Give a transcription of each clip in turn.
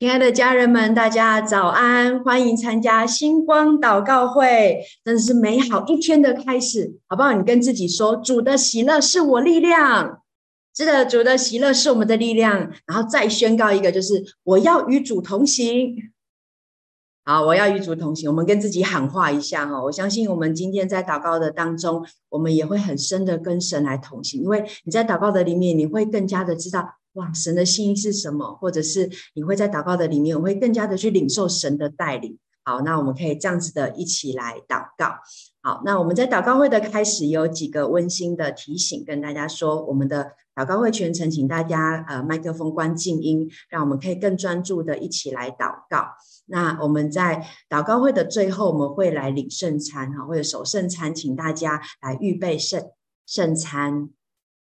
亲爱的家人们，大家早安！欢迎参加星光祷告会，真的是美好一天的开始，好不好？你跟自己说：“主的喜乐是我力量。”是的，主的喜乐是我们的力量。然后再宣告一个，就是我要与主同行。好，我要与主同行。我们跟自己喊话一下哈，我相信我们今天在祷告的当中，我们也会很深的跟神来同行，因为你在祷告的里面，你会更加的知道。哇，神的心意是什么？或者是你会在祷告的里面，我会更加的去领受神的带领。好，那我们可以这样子的一起来祷告。好，那我们在祷告会的开始有几个温馨的提醒，跟大家说，我们的祷告会全程，请大家呃麦克风关静音，让我们可以更专注的一起来祷告。那我们在祷告会的最后，我们会来领圣餐哈，或者守圣餐，请大家来预备圣圣餐。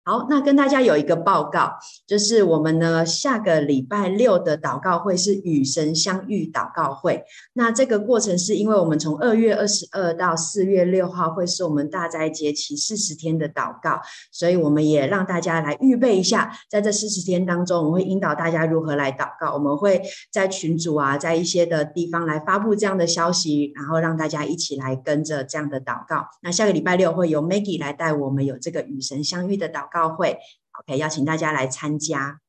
好，那跟大家有一个报告，就是我们呢下个礼拜六的祷告会是与神相遇祷告会。那这个过程是因为我们从二月二十二到四月六号会是我们大斋节期四十天的祷告，所以我们也让大家来预备一下，在这四十天当中，我们会引导大家如何来祷告。我们会在群组啊，在一些的地方来发布这样的消息，然后让大家一起来跟着这样的祷告。那下个礼拜六会由 Maggie 来带我们有这个与神相遇的祷告。祷告会，OK，邀请大家来参加。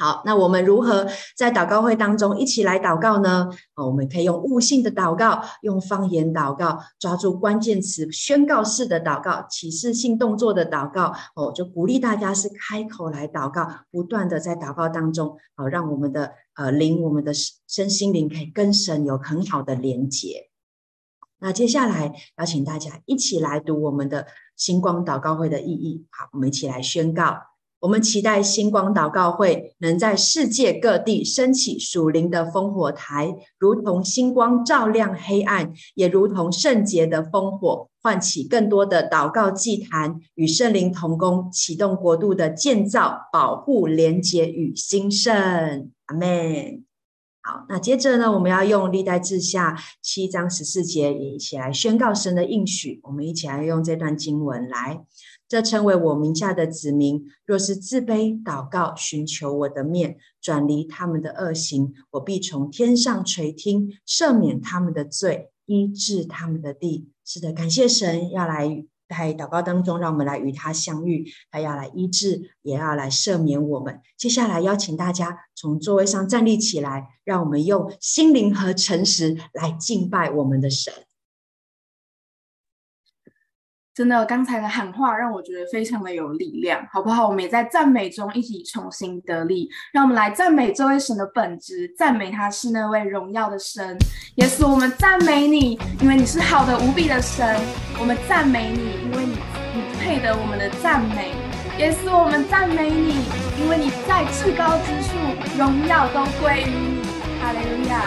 好，那我们如何在祷告会当中一起来祷告呢？哦，我们可以用悟性的祷告，用方言祷告，抓住关键词，宣告式的祷告，启示性动作的祷告。哦，就鼓励大家是开口来祷告，不断的在祷告当中，好，让我们的呃灵，我们的身心灵可以跟神有很好的连结。那接下来邀请大家一起来读我们的星光祷告会的意义。好，我们一起来宣告：我们期待星光祷告会能在世界各地升起属灵的烽火台，如同星光照亮黑暗，也如同圣洁的烽火，唤起更多的祷告祭坛，与圣灵同工，启动国度的建造、保护、连结与兴盛。阿门。好，那接着呢，我们要用历代志下七章十四节也一起来宣告神的应许。我们一起来用这段经文来，这称为我名下的子民，若是自卑祷告，寻求我的面，转离他们的恶行，我必从天上垂听，赦免他们的罪，医治他们的地。是的，感谢神要来。在祷告当中，让我们来与他相遇，他要来医治，也要来赦免我们。接下来邀请大家从座位上站立起来，让我们用心灵和诚实来敬拜我们的神。真的，刚才的喊话让我觉得非常的有力量，好不好？我们也在赞美中一起重新得力。让我们来赞美这位神的本质，赞美他是那位荣耀的神。耶稣，我们赞美你，因为你是好的无比的神。我们赞美你，因为你你配得我们的赞美。耶稣，我们赞美你，因为你在至高之处，荣耀都归于你。哈利路亚。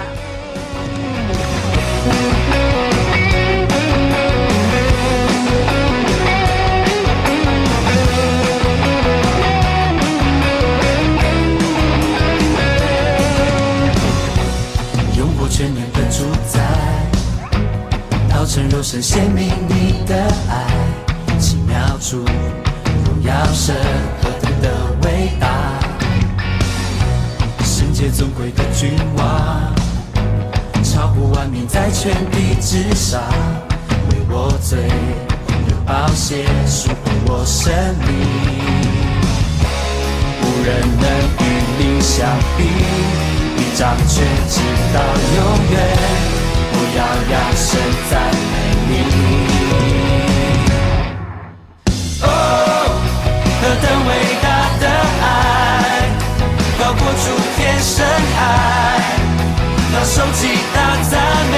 全能的主宰，道成肉身显明你的爱，奇妙主，荣耀神何等的伟大，圣洁尊贵的君王，超乎万民在全地之上，为我罪流宝血赎回我生命，无人能与你相比。掌权直到永远，我要扬声赞美你。哦，何等伟大的爱，高过诸天深海，当受极大赞美。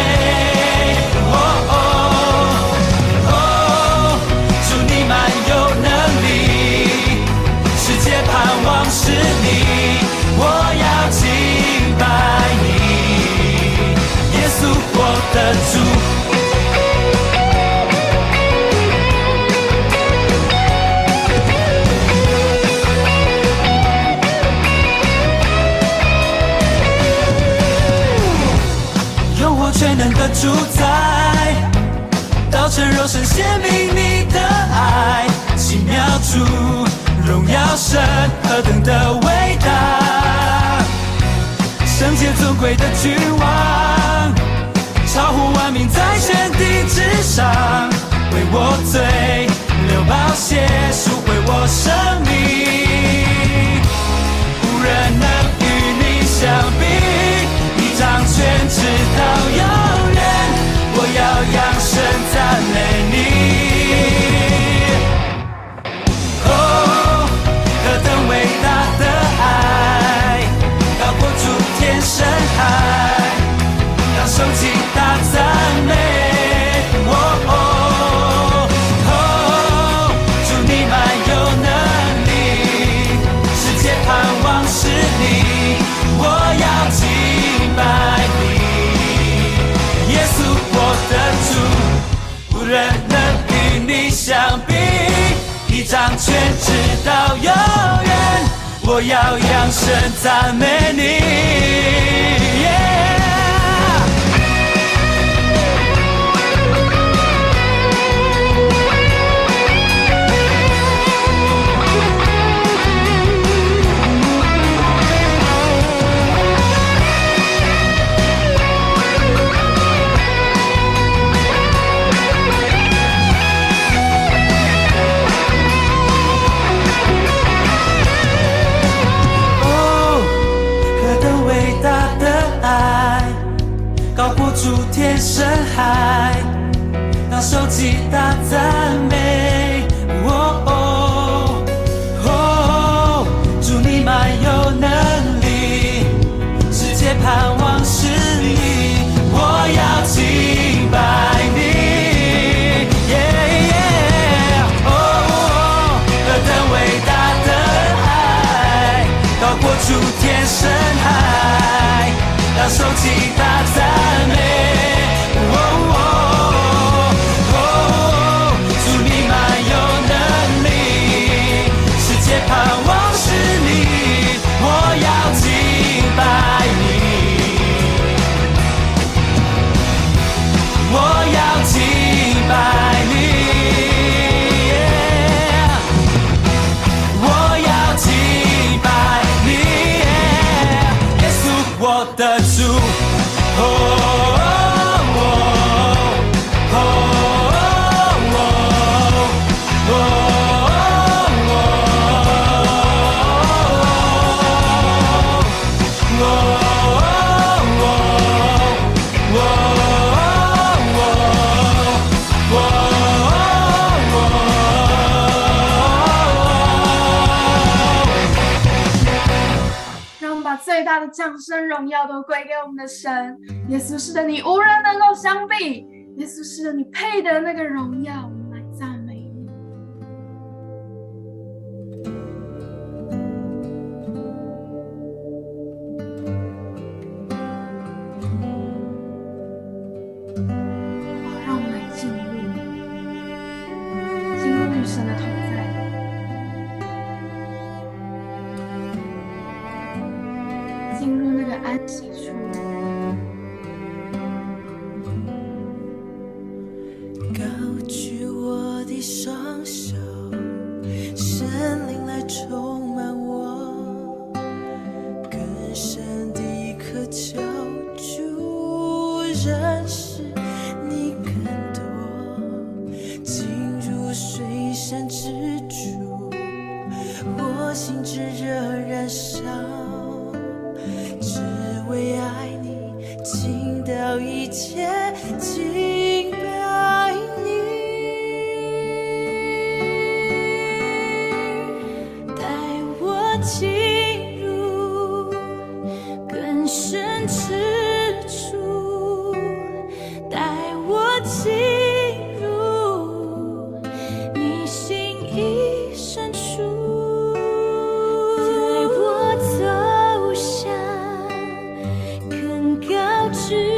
的主，有我全能的主宰，道成肉身显明你的爱，奇妙主，荣耀神何等的伟大，圣洁尊贵的君王，超乎万民在天地之上，为我罪流宝血，赎回我生命，无人能与你相比，你掌权直到永远，我要扬声赞美你。哦，何等伟大的爱，高过诸天深海掌权直到永远，我要扬声赞美你。深海，当受极大赞美。哦哦哦，主你满有能力，世界盼望是你，我要敬拜你。耶耶，哦，何等伟大的爱，高过诸天深海，当受极大赞美。掌声荣耀都归给我们的神，耶稣是的，你无人能够相比，耶稣是的，你配得那个荣耀。去。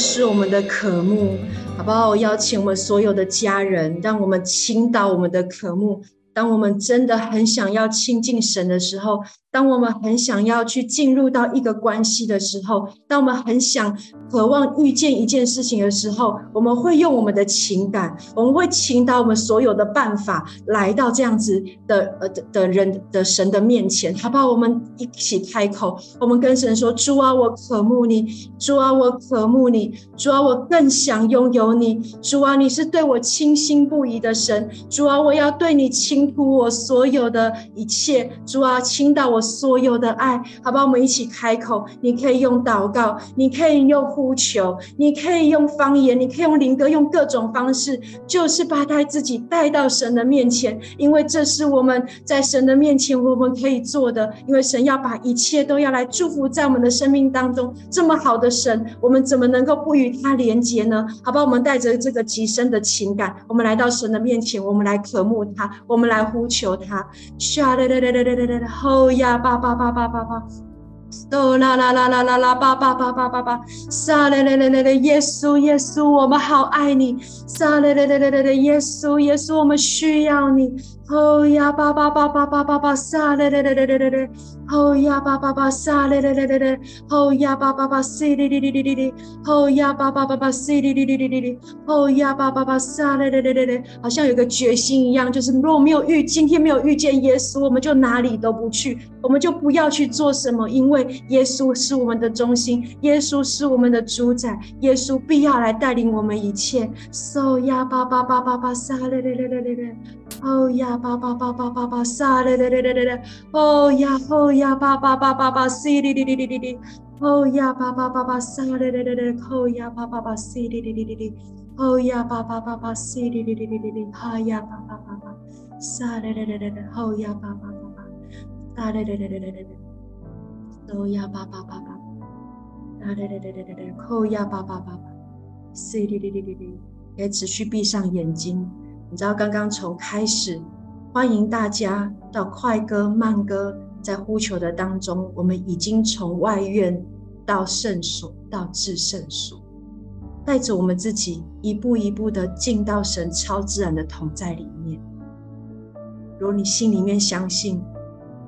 是我们的渴慕，好不好？我邀请我们所有的家人，让我们倾倒我们的渴慕。当我们真的很想要亲近神的时候，当我们很想要去进入到一个关系的时候，当我们很想渴望遇见一件事情的时候，我们会用我们的情感，我们会倾倒我们所有的办法，来到这样子的呃的的人的神的面前，好不好？我们一起开口，我们跟神说：主啊，我渴慕你；主啊，我渴慕你；主啊，我更想拥有你；主啊，你是对我倾心不移的神；主啊，我要对你倾吐我所有的一切；主啊，倾倒我。所有的爱，好吧，我们一起开口。你可以用祷告，你可以用呼求，你可以用方言，你可以用灵歌，用各种方式，就是把带自己带到神的面前，因为这是我们在神的面前我们可以做的。因为神要把一切都要来祝福在我们的生命当中，这么好的神，我们怎么能够不与他连接呢？好吧，我们带着这个极深的情感，我们来到神的面前，我们来渴慕他，我们来呼求他。巴巴巴巴巴巴，哆啦啦啦啦啦啦，巴巴巴巴巴巴，撒嘞嘞嘞嘞嘞，耶稣耶稣，我们好爱你，撒嘞嘞嘞嘞嘞嘞，耶稣耶稣，我们需要你。哦呀，巴巴巴巴巴巴巴，撒嘞嘞嘞嘞嘞嘞，哦呀，巴巴巴撒嘞嘞嘞嘞嘞，哦呀，巴巴巴西哩哩哩哩哩哩，哦呀，巴巴巴巴西哩哩哩哩哩哩，哦呀，巴巴巴撒嘞嘞嘞嘞嘞，好像有个决心一样，就是如果没有遇今天没有遇见耶稣，我们就哪里都不去，我们就不要去做什么，因为耶稣是我们的中心，耶稣是我们的主宰，耶稣必要来带领我们一切。哦呀，巴巴巴巴巴撒嘞嘞嘞嘞嘞嘞，哦呀。巴巴巴巴巴巴撒嘞嘞嘞嘞嘞嘞，哦呀哦呀巴巴巴巴巴西哩哩哩哩哩哩，哦呀巴巴巴巴撒嘞嘞嘞嘞，哦呀巴巴巴西哩哩哩哩哩，哦呀巴巴巴巴西哩哩哩哩哩哩，哈呀巴巴巴巴撒嘞嘞嘞嘞嘞，哦呀巴巴巴巴撒嘞嘞嘞嘞嘞嘞，哦呀巴巴巴巴撒嘞嘞嘞嘞嘞嘞，哦呀巴巴巴巴西哩哩哩哩哩，可以持续闭上眼睛，你知道刚刚从开始。欢迎大家到快歌慢歌，在呼求的当中，我们已经从外院到圣所，到至圣所，带着我们自己一步一步的进到神超自然的同在里面。如你心里面相信，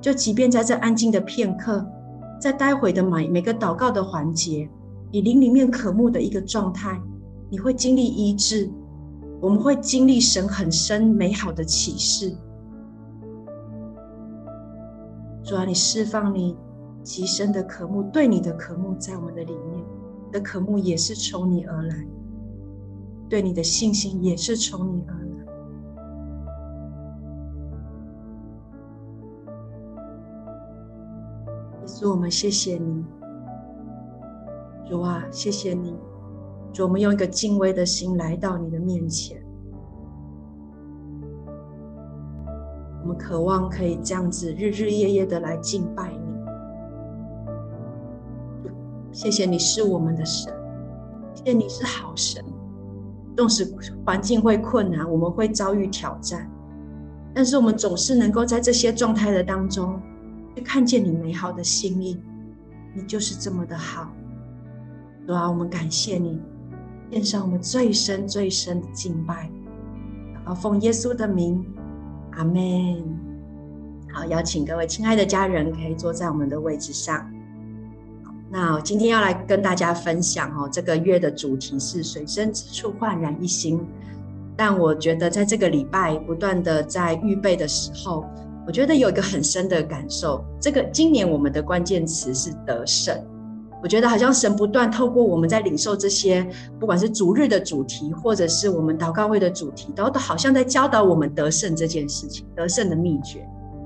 就即便在这安静的片刻，在待会的每每个祷告的环节，你灵里面渴慕的一个状态，你会经历医治，我们会经历神很深美好的启示。主啊，你释放你极深的渴慕，对你的渴慕在我们的里面，的渴慕也是从你而来，对你的信心也是从你而来。耶稣，我们谢谢你，主啊，谢谢你，主，我们用一个敬畏的心来到你的面前。我们渴望可以这样子日日夜夜的来敬拜你。谢谢你是我们的神，谢谢你是好神。纵使环境会困难，我们会遭遇挑战，但是我们总是能够在这些状态的当中，去看见你美好的心意。你就是这么的好，主啊，我们感谢你，献上我们最深最深的敬拜，祷告奉耶稣的名。阿门。好，邀请各位亲爱的家人可以坐在我们的位置上。那我今天要来跟大家分享哦，这个月的主题是水深之处焕然一新。但我觉得在这个礼拜不断的在预备的时候，我觉得有一个很深的感受。这个今年我们的关键词是得胜。我觉得好像神不断透过我们在领受这些，不管是主日的主题，或者是我们祷告会的主题，都都好像在教导我们得胜这件事情，得胜的秘诀。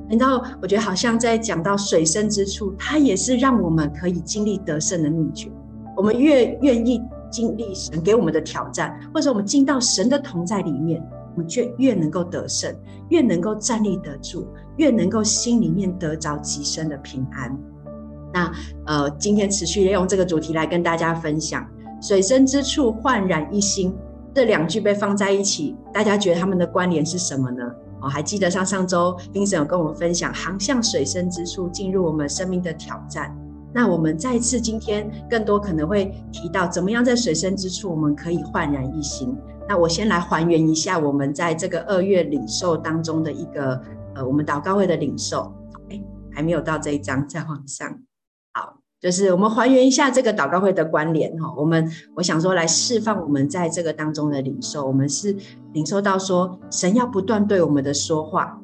然后我觉得好像在讲到水深之处，它也是让我们可以经历得胜的秘诀。我们越愿意经历神给我们的挑战，或者我们进到神的同在里面，我们却越能够得胜，越能够站立得住，越能够心里面得着极深的平安。那呃，今天持续利用这个主题来跟大家分享“水深之处焕然一新”这两句被放在一起，大家觉得他们的关联是什么呢？哦，还记得上上周 Vincent 有跟我们分享航向水深之处，进入我们生命的挑战。那我们再次今天更多可能会提到，怎么样在水深之处我们可以焕然一新。那我先来还原一下我们在这个二月领受当中的一个呃，我们祷告会的领受。哎，还没有到这一章，再往上。就是我们还原一下这个祷告会的关联哈。我们我想说来释放我们在这个当中的领受，我们是领受到说神要不断对我们的说话，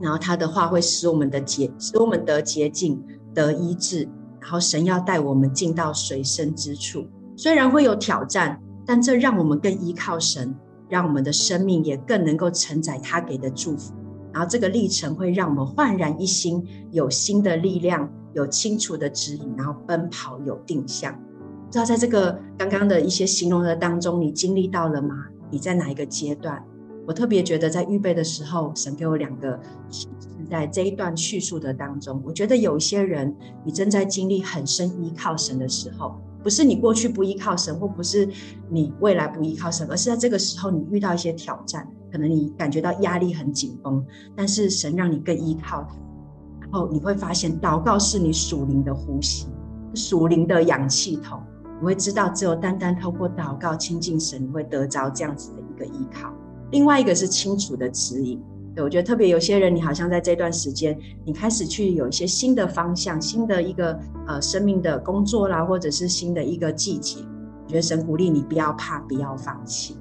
然后他的话会使我们的洁，使我们得洁净，得医治。然后神要带我们进到水深之处，虽然会有挑战，但这让我们更依靠神，让我们的生命也更能够承载他给的祝福。然后这个历程会让我们焕然一新，有新的力量，有清楚的指引，然后奔跑有定向。不知道在这个刚刚的一些形容的当中，你经历到了吗？你在哪一个阶段？我特别觉得在预备的时候，神给我两个。在这一段叙述的当中，我觉得有一些人，你正在经历很深依靠神的时候，不是你过去不依靠神，或不是你未来不依靠神，而是在这个时候你遇到一些挑战，可能你感觉到压力很紧绷，但是神让你更依靠他，后你会发现，祷告是你属灵的呼吸，属灵的氧气筒，你会知道，只有单单透过祷告亲近神，你会得着这样子的一个依靠。另外一个是清楚的指引。对我觉得特别有些人，你好像在这段时间，你开始去有一些新的方向，新的一个呃生命的工作啦，或者是新的一个季节。我觉得神鼓励你不要怕，不要放弃。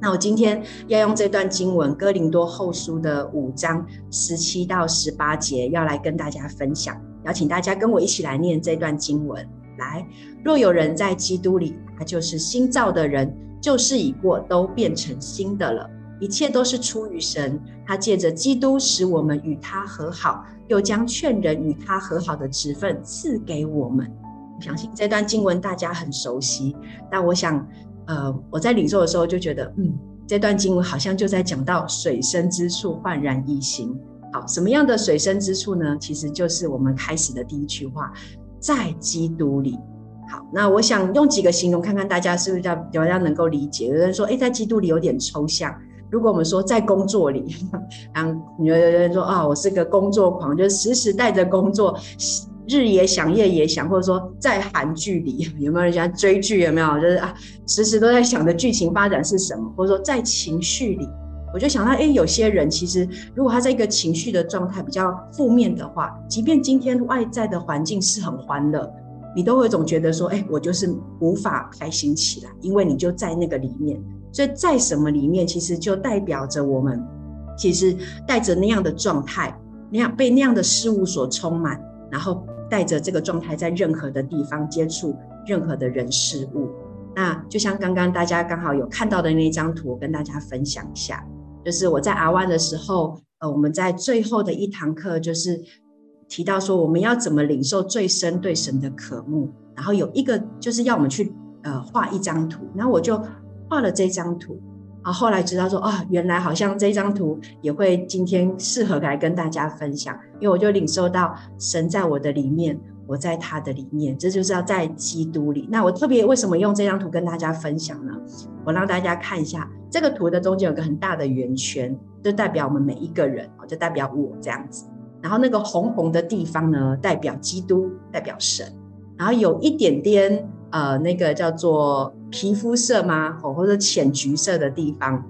那我今天要用这段经文《哥林多后书》的五章十七到十八节，要来跟大家分享，邀请大家跟我一起来念这段经文。来，若有人在基督里，他就是新造的人，旧事已过，都变成新的了。一切都是出于神，他借着基督使我们与他和好，又将劝人与他和好的职分赐给我们。我相信这段经文大家很熟悉，但我想，呃，我在领受的时候就觉得，嗯，这段经文好像就在讲到水深之处焕然一新。好，什么样的水深之处呢？其实就是我们开始的第一句话，在基督里。好，那我想用几个形容，看看大家是不是比较比较能够理解。有人说，诶，在基督里有点抽象。如果我们说在工作里，然后有人说啊，我是个工作狂，就是时时带着工作，日也想，夜也想，或者说在韩剧里，有没有人喜欢追剧？有没有？就是啊，时时都在想着剧情发展是什么，或者说在情绪里，我就想到，哎，有些人其实如果他在一个情绪的状态比较负面的话，即便今天外在的环境是很欢乐，你都会总觉得说，哎，我就是无法开心起来，因为你就在那个里面。所以在什么里面，其实就代表着我们，其实带着那样的状态，那样被那样的事物所充满，然后带着这个状态，在任何的地方接触任何的人事物。那就像刚刚大家刚好有看到的那张图，跟大家分享一下，就是我在阿湾的时候，呃，我们在最后的一堂课，就是提到说我们要怎么领受最深对神的渴慕，然后有一个就是要我们去呃画一张图，然后我就。画了这张图，然后后来知道说啊，原来好像这张图也会今天适合来跟大家分享，因为我就领受到神在我的里面，我在他的里面，这就是要在基督里。那我特别为什么用这张图跟大家分享呢？我让大家看一下这个图的中间有个很大的圆圈，就代表我们每一个人，就代表我这样子。然后那个红红的地方呢，代表基督，代表神。然后有一点点。呃，那个叫做皮肤色吗？哦或者浅橘色的地方，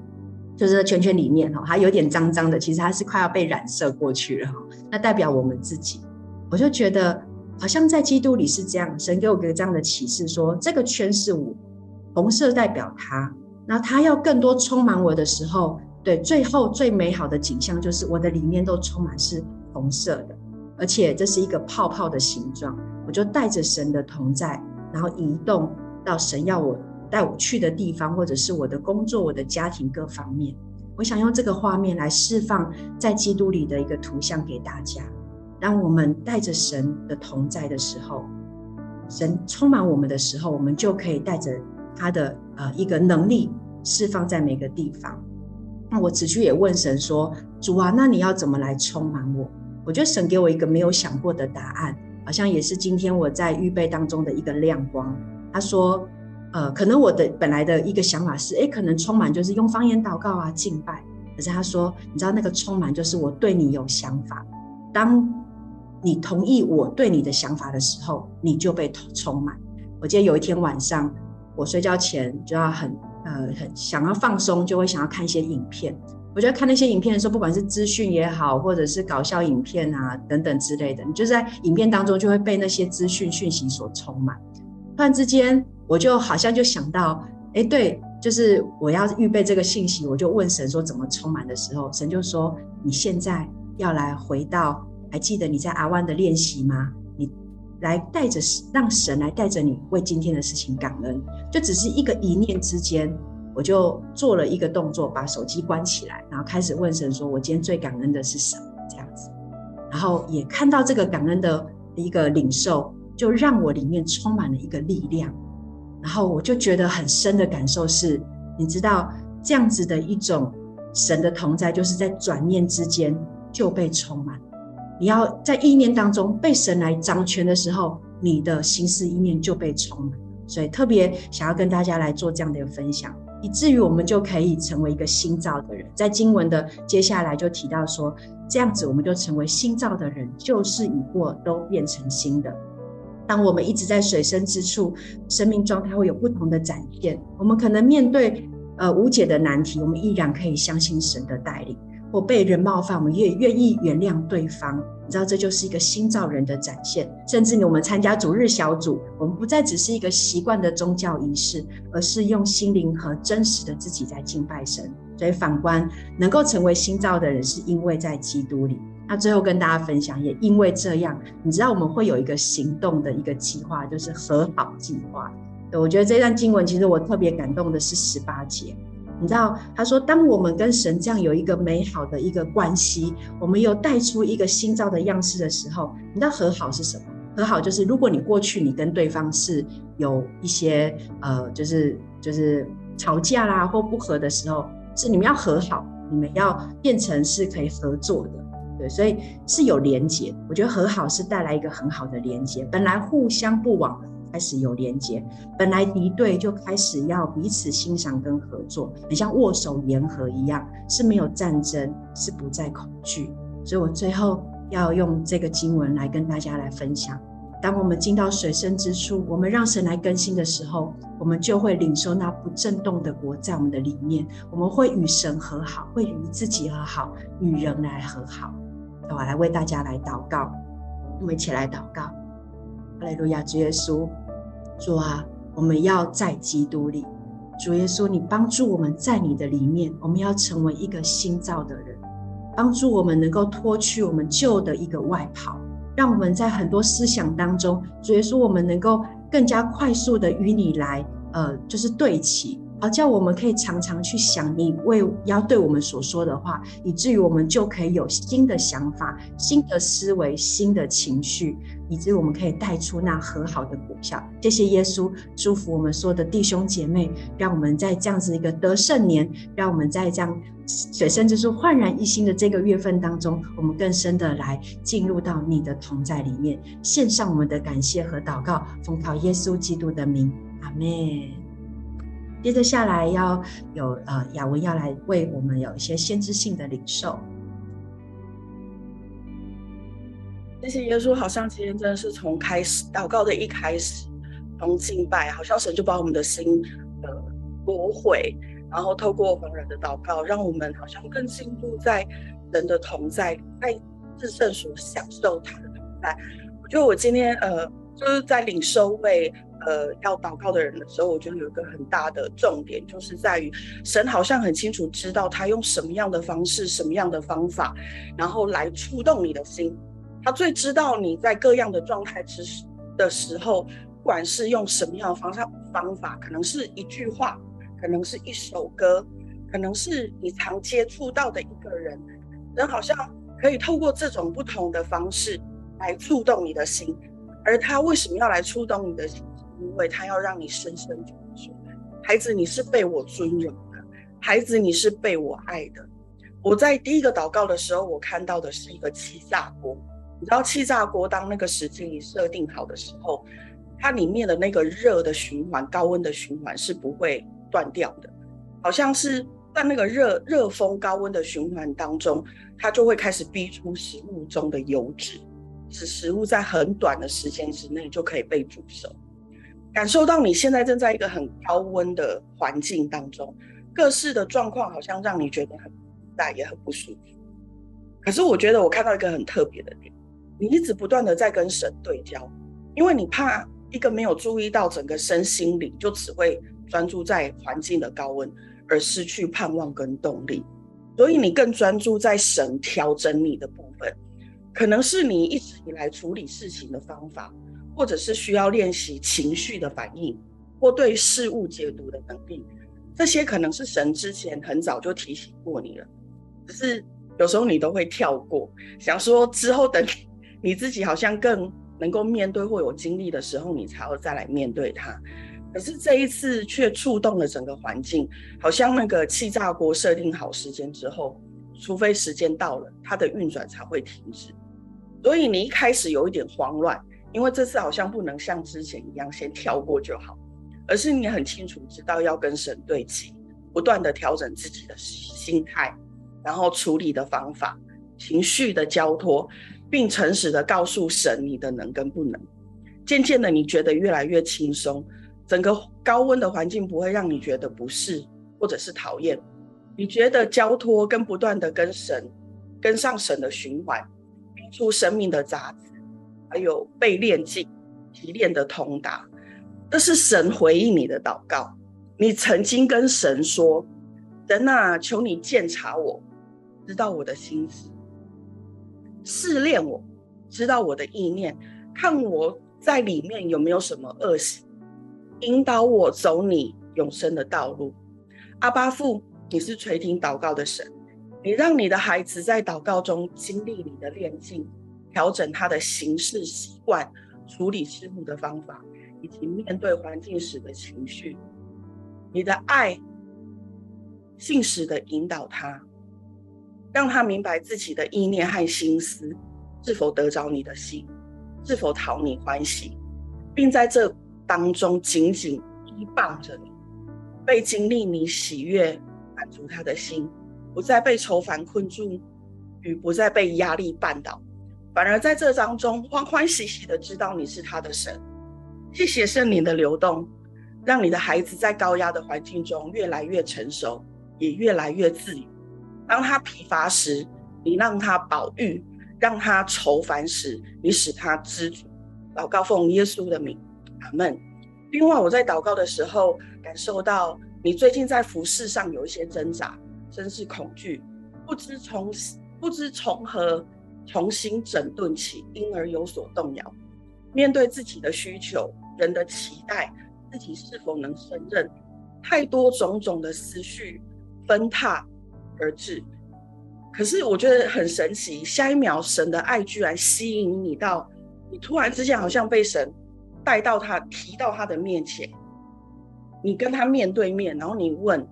就是圈圈里面哈，它有点脏脏的，其实它是快要被染色过去了哈。那代表我们自己，我就觉得好像在基督里是这样。神给我个这样的启示，说这个圈是我，红色代表他，那他要更多充满我的时候，对，最后最美好的景象就是我的里面都充满是红色的，而且这是一个泡泡的形状，我就带着神的同在。然后移动到神要我带我去的地方，或者是我的工作、我的家庭各方面。我想用这个画面来释放在基督里的一个图像给大家。当我们带着神的同在的时候，神充满我们的时候，我们就可以带着他的呃一个能力释放在每个地方。那我持续也问神说：“主啊，那你要怎么来充满我？”我觉得神给我一个没有想过的答案。好像也是今天我在预备当中的一个亮光。他说，呃，可能我的本来的一个想法是，诶，可能充满就是用方言祷告啊，敬拜。可是他说，你知道那个充满就是我对你有想法。当你同意我对你的想法的时候，你就被充满。我记得有一天晚上，我睡觉前就要很呃很想要放松，就会想要看一些影片。我觉得看那些影片的时候，不管是资讯也好，或者是搞笑影片啊等等之类的，你就在影片当中就会被那些资讯讯息所充满。突然之间，我就好像就想到，哎，对，就是我要预备这个信息，我就问神说怎么充满的时候，神就说你现在要来回到，还记得你在阿湾的练习吗？你来带着让神来带着你为今天的事情感恩，就只是一个一念之间。我就做了一个动作，把手机关起来，然后开始问神说：“我今天最感恩的是什么？”这样子，然后也看到这个感恩的一个领受，就让我里面充满了一个力量。然后我就觉得很深的感受是，你知道这样子的一种神的同在，就是在转念之间就被充满。你要在意念当中被神来掌权的时候，你的心思意念就被充满。所以特别想要跟大家来做这样的一个分享。以至于我们就可以成为一个新造的人，在经文的接下来就提到说，这样子我们就成为新造的人，旧事已过，都变成新的。当我们一直在水深之处，生命状态会有不同的展现。我们可能面对呃无解的难题，我们依然可以相信神的带领；或被人冒犯，我们也愿意原谅对方。你知道，这就是一个新造人的展现。甚至我们参加主日小组，我们不再只是一个习惯的宗教仪式，而是用心灵和真实的自己在敬拜神。所以反观，能够成为新造的人，是因为在基督里。那最后跟大家分享，也因为这样，你知道我们会有一个行动的一个计划，就是和好计划。对，我觉得这段经文其实我特别感动的是十八节。你知道，他说，当我们跟神这样有一个美好的一个关系，我们又带出一个新造的样式的时候，你知道和好是什么？和好就是，如果你过去你跟对方是有一些呃，就是就是吵架啦或不和的时候，是你们要和好，你们要变成是可以合作的，对，所以是有连结。我觉得和好是带来一个很好的连结，本来互相不往。开始有连接，本来敌对就开始要彼此欣赏跟合作，很像握手言和一样，是没有战争，是不再恐惧。所以我最后要用这个经文来跟大家来分享：当我们进到水深之处，我们让神来更新的时候，我们就会领受那不震动的国在我们的里面。我们会与神和好，会与自己和好，与人来和好。我来为大家来祷告，我们一起来祷告。哈利路亚，主耶稣，主啊，我们要在基督里。主耶稣，你帮助我们在你的里面，我们要成为一个新造的人，帮助我们能够脱去我们旧的一个外袍，让我们在很多思想当中，主耶稣，我们能够更加快速的与你来，呃，就是对齐。好，叫我们可以常常去想你为要对我们所说的话，以至于我们就可以有新的想法、新的思维、新的情绪，以至于我们可以带出那和好的果效。谢谢耶稣，祝福我们所有的弟兄姐妹，让我们在这样子一个得胜年，让我们在这样水深之处焕然一新的这个月份当中，我们更深的来进入到你的同在里面，献上我们的感谢和祷告，奉靠耶稣基督的名，阿门。接着下来要有呃雅文要来为我们有一些先知性的领受。谢谢耶稣，好像今天真的是从开始祷告的一开始，从敬拜，好像神就把我们的心呃夺回，然后透过逢人的祷告，让我们好像更进入在人的同在，在至圣所享受他的同在。我觉得我今天呃就是在领受为。呃，要祷告的人的时候，我觉得有一个很大的重点，就是在于神好像很清楚知道他用什么样的方式、什么样的方法，然后来触动你的心。他最知道你在各样的状态之的时候，不管是用什么样的方向方法，可能是一句话，可能是一首歌，可能是你常接触到的一个人，人好像可以透过这种不同的方式来触动你的心。而他为什么要来触动你的心？为他要让你深深觉得说，孩子，你是被我尊荣的，孩子，你是被我爱的。我在第一个祷告的时候，我看到的是一个气炸锅。你知道气炸锅当那个时间你设定好的时候，它里面的那个热的循环、高温的循环是不会断掉的。好像是在那个热热风、高温的循环当中，它就会开始逼出食物中的油脂。使食物在很短的时间之内就可以被煮熟。感受到你现在正在一个很高温的环境当中，各式的状况好像让你觉得很无奈也很不舒服。可是我觉得我看到一个很特别的点，你一直不断的在跟神对焦，因为你怕一个没有注意到整个身心灵，就只会专注在环境的高温而失去盼望跟动力，所以你更专注在神调整你的部分，可能是你一直以来处理事情的方法。或者是需要练习情绪的反应，或对事物解读的能力，这些可能是神之前很早就提醒过你了，只是有时候你都会跳过，想说之后等 你自己好像更能够面对或有经历的时候，你才要再来面对它。可是这一次却触动了整个环境，好像那个气炸锅设定好时间之后，除非时间到了，它的运转才会停止。所以你一开始有一点慌乱。因为这次好像不能像之前一样先跳过就好，而是你很清楚知道要跟神对齐，不断的调整自己的心态，然后处理的方法、情绪的交托，并诚实的告诉神你的能跟不能。渐渐的，你觉得越来越轻松，整个高温的环境不会让你觉得不适或者是讨厌。你觉得交托跟不断的跟神跟上神的循环，逼出生命的杂质。还有被炼净、提炼的通达，这是神回应你的祷告。你曾经跟神说：“神啊，求你鉴察我，知道我的心思，试炼我，知道我的意念，看我在里面有没有什么恶行，引导我走你永生的道路。”阿爸父，你是垂听祷告的神，你让你的孩子在祷告中经历你的炼净。调整他的行事习惯、处理事物的方法，以及面对环境时的情绪。你的爱信实的引导他，让他明白自己的意念和心思是否得着你的心，是否讨你欢喜，并在这当中紧紧依傍着你，被经历你喜悦满足他的心，不再被愁烦困住，与不再被压力绊倒。反而在这当中欢欢喜喜的知道你是他的神，谢谢圣灵的流动，让你的孩子在高压的环境中越来越成熟，也越来越自由。当他疲乏时，你让他饱愈；让他愁烦时，你使他知足。祷告奉耶稣的名，阿门。另外，我在祷告的时候感受到你最近在服事上有一些挣扎，甚至恐惧，不知从不知从何。重新整顿起，因而有所动摇。面对自己的需求、人的期待，自己是否能胜任？太多种种的思绪纷沓而至。可是我觉得很神奇，下一秒神的爱居然吸引你到，你突然之间好像被神带到他，提到他的面前。你跟他面对面，然后你问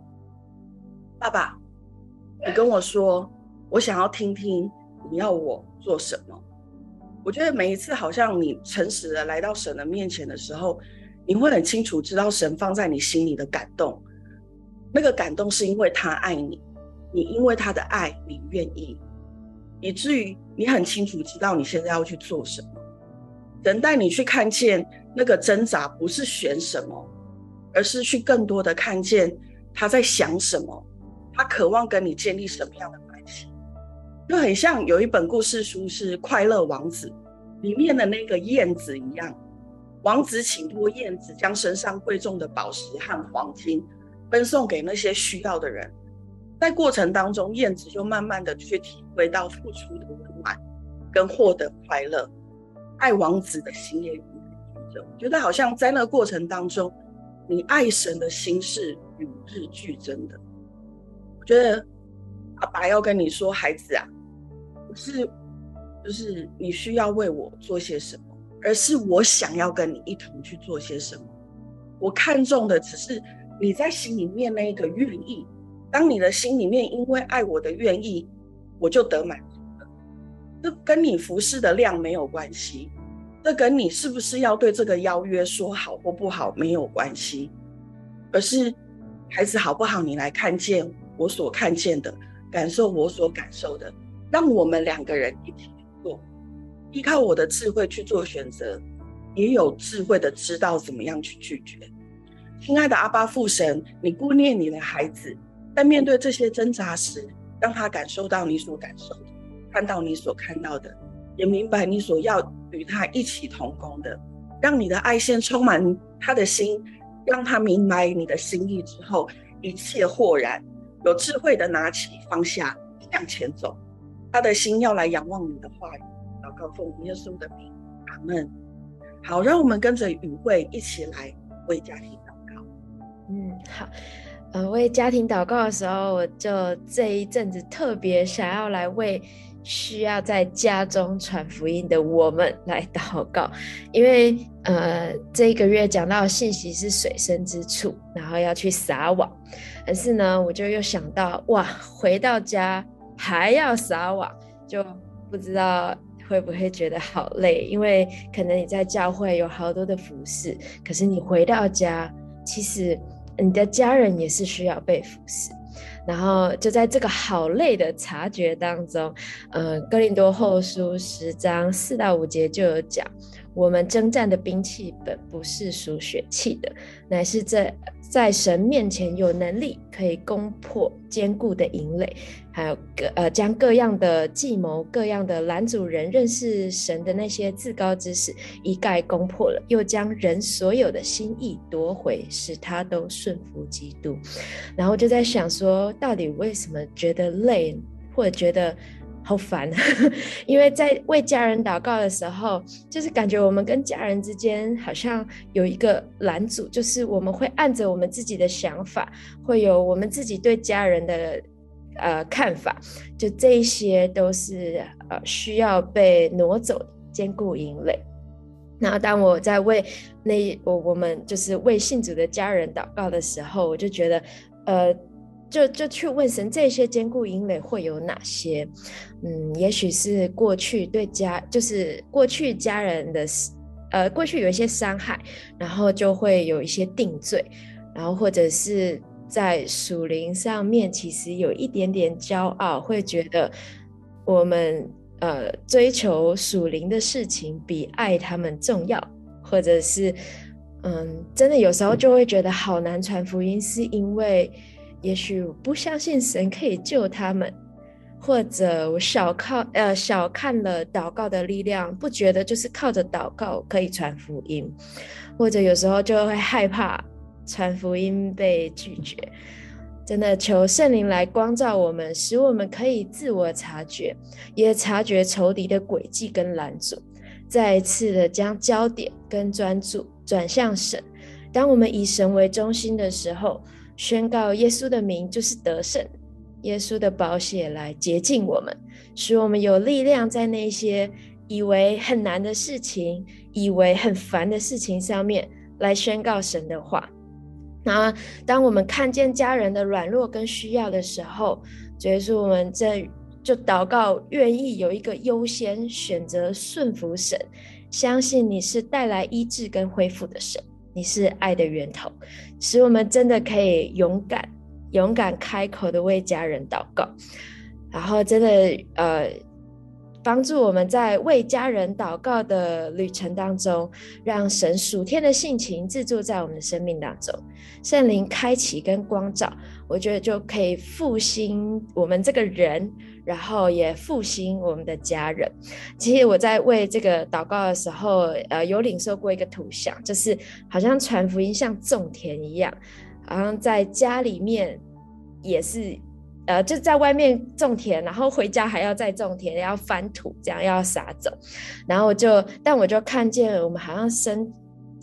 爸爸，你跟我说，我想要听听。你要我做什么？我觉得每一次好像你诚实的来到神的面前的时候，你会很清楚知道神放在你心里的感动。那个感动是因为他爱你，你因为他的爱，你愿意，以至于你很清楚知道你现在要去做什么。等待你去看见那个挣扎，不是选什么，而是去更多的看见他在想什么，他渴望跟你建立什么样的。就很像有一本故事书是《快乐王子》里面的那个燕子一样，王子请托燕子将身上贵重的宝石和黄金分送给那些需要的人，在过程当中，燕子就慢慢的去体会到付出的温暖跟获得快乐，爱王子的心也与日俱增。我觉得好像在那个过程当中，你爱神的心是与日俱增的。我觉得阿爸要跟你说，孩子啊。是，就是你需要为我做些什么，而是我想要跟你一同去做些什么。我看重的只是你在心里面那一个愿意。当你的心里面因为爱我的愿意，我就得满足了。这跟你服侍的量没有关系，这跟你是不是要对这个邀约说好或不好没有关系，而是孩子好不好，你来看见我所看见的，感受我所感受的。让我们两个人一起做，依靠我的智慧去做选择，也有智慧的知道怎么样去拒绝。亲爱的阿巴父神，你顾念你的孩子，在面对这些挣扎时，让他感受到你所感受的，看到你所看到的，也明白你所要与他一起同工的，让你的爱线充满他的心，让他明白你的心意之后，一切豁然，有智慧的拿起放下，向前走。他的心要来仰望你的话语，祷告奉耶稣的名，阿门。好，让我们跟着语慧一起来为家庭祷告。嗯，好。呃，为家庭祷告的时候，我就这一阵子特别想要来为需要在家中传福音的我们来祷告，因为呃，这一个月讲到信息是水深之处，然后要去撒网，可是呢，我就又想到，哇，回到家。还要撒网，就不知道会不会觉得好累，因为可能你在教会有好多的服侍，可是你回到家，其实你的家人也是需要被服侍。然后就在这个好累的察觉当中，呃，哥林多后书十章四到五节就有讲，我们征战的兵器本不是属血气的，乃是在在神面前有能力可以攻破坚固的营垒。还有各呃，将各样的计谋、各样的拦阻人认识神的那些自高之事一概攻破了，又将人所有的心意夺回，使他都顺服基督。然后就在想说，到底为什么觉得累，或者觉得好烦？因为在为家人祷告的时候，就是感觉我们跟家人之间好像有一个拦阻，就是我们会按着我们自己的想法，会有我们自己对家人的。呃，看法，就这一些都是呃需要被挪走的坚固营垒。那当我在为那我我们就是为信主的家人祷告的时候，我就觉得，呃，就就去问神，这些坚固营垒会有哪些？嗯，也许是过去对家，就是过去家人的，呃，过去有一些伤害，然后就会有一些定罪，然后或者是。在属灵上面，其实有一点点骄傲，会觉得我们呃追求属灵的事情比爱他们重要，或者是嗯，真的有时候就会觉得好难传福音，是因为也许我不相信神可以救他们，或者我小靠呃小看了祷告的力量，不觉得就是靠着祷告可以传福音，或者有时候就会害怕。传福音被拒绝，真的求圣灵来光照我们，使我们可以自我察觉，也察觉仇敌的诡计跟拦阻，再一次的将焦点跟专注转向神。当我们以神为中心的时候，宣告耶稣的名就是得胜，耶稣的宝血来洁净我们，使我们有力量在那些以为很难的事情、以为很烦的事情上面来宣告神的话。那当我们看见家人的软弱跟需要的时候，就是我们在就祷告，愿意有一个优先选择顺服神，相信你是带来医治跟恢复的神，你是爱的源头，使我们真的可以勇敢、勇敢开口的为家人祷告，然后真的呃。帮助我们在为家人祷告的旅程当中，让神属天的性情自住在我们的生命当中，圣灵开启跟光照，我觉得就可以复兴我们这个人，然后也复兴我们的家人。其实我在为这个祷告的时候，呃，有领受过一个图像，就是好像传福音像种田一样，好像在家里面也是。呃，就在外面种田，然后回家还要再种田，要翻土，这样要撒种。然后我就，但我就看见我们好像生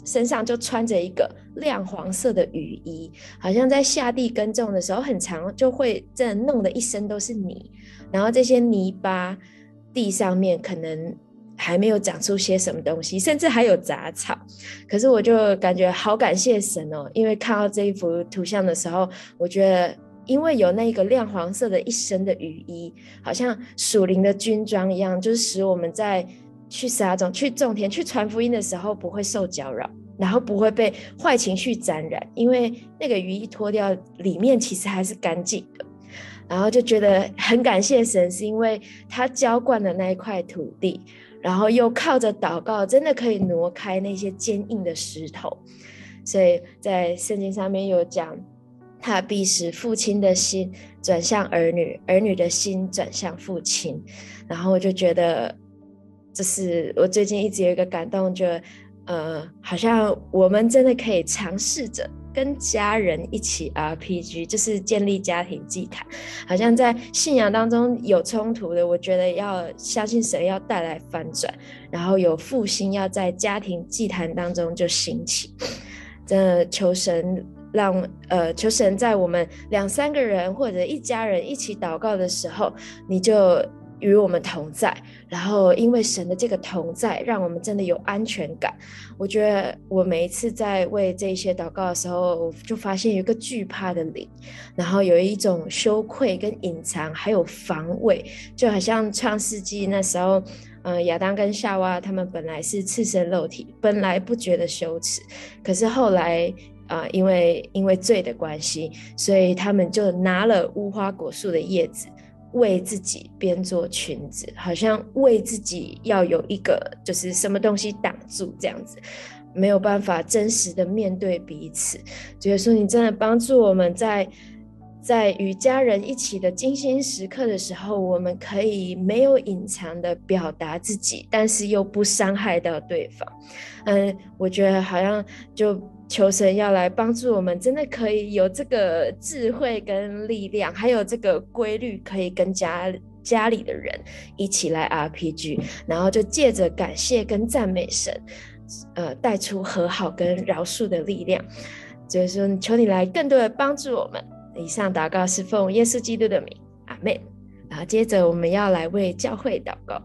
身上就穿着一个亮黄色的雨衣，好像在下地耕种的时候，很常就会这样弄得一身都是泥。然后这些泥巴地上面可能还没有长出些什么东西，甚至还有杂草。可是我就感觉好感谢神哦，因为看到这一幅图像的时候，我觉得。因为有那个亮黄色的一身的雨衣，好像属灵的军装一样，就是使我们在去撒种、去种田、去传福音的时候不会受搅扰，然后不会被坏情绪沾染。因为那个雨衣脱掉，里面其实还是干净的。然后就觉得很感谢神，是因为他浇灌了那一块土地，然后又靠着祷告，真的可以挪开那些坚硬的石头。所以在圣经上面有讲，他必使父亲的心转向儿女，儿女的心转向父亲。然后我就觉得，就是我最近一直有一个感动，就呃，好像我们真的可以尝试着。跟家人一起 RPG，就是建立家庭祭坛。好像在信仰当中有冲突的，我觉得要相信神要带来翻转，然后有复兴要在家庭祭坛当中就兴起。真的求神让呃，求神在我们两三个人或者一家人一起祷告的时候，你就。与我们同在，然后因为神的这个同在，让我们真的有安全感。我觉得我每一次在为这些祷告的时候，就发现有一个惧怕的灵，然后有一种羞愧跟隐藏，还有防卫，就好像创世纪那时候，嗯、呃，亚当跟夏娃他们本来是赤身露体，本来不觉得羞耻，可是后来啊、因为因为罪的关系，所以他们就拿了无花果树的叶子。为自己编做裙子，好像为自己要有一个就是什么东西挡住这样子，没有办法真实的面对彼此。觉得说，你真的帮助我们在在与家人一起的精心时刻的时候，我们可以没有隐藏的表达自己，但是又不伤害到对方。嗯，我觉得好像就。求神要来帮助我们，真的可以有这个智慧跟力量，还有这个规律，可以跟家家里的人一起来 RPG，然后就借着感谢跟赞美神，呃，带出和好跟饶恕的力量。就是说，求你来更多的帮助我们。以上祷告是奉耶稣基督的名，阿门。然后接着我们要来为教会祷告。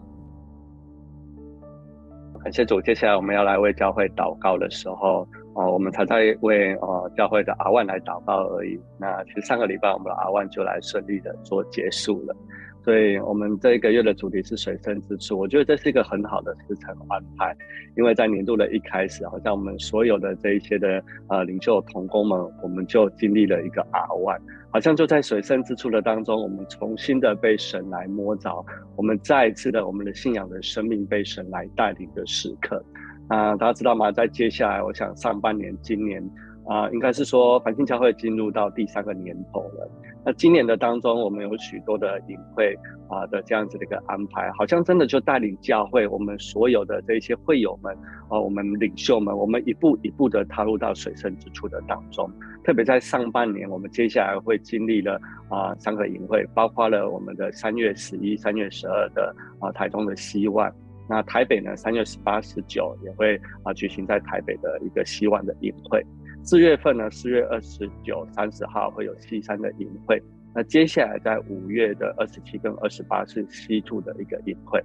感谢主，接下来我们要来为教会祷告的时候。哦，我们才在为呃教会的阿万来祷告而已。那其实上个礼拜我们的阿万就来顺利的做结束了。所以我们这一个月的主题是水深之处。我觉得这是一个很好的时程安排，因为在年度的一开始，好像我们所有的这一些的呃领袖同工们，我们就经历了一个阿万好像就在水深之处的当中，我们重新的被神来摸着，我们再一次的我们的信仰的生命被神来带领的时刻。啊，大家知道吗？在接下来，我想上半年，今年啊，应该是说繁星教会进入到第三个年头了。那今年的当中，我们有许多的营会啊的这样子的一个安排，好像真的就带领教会，我们所有的这些会友们啊，我们领袖们，我们一步一步的踏入到水深之处的当中。特别在上半年，我们接下来会经历了啊三个营会，包括了我们的三月十一、三月十二的啊台中的希望。那台北呢，三月十八、十九也会啊举行在台北的一个希望的营会。四月份呢，四月二十九、三十号会有西山的营会。那接下来在五月的二十七跟二十八是西兔的一个营会。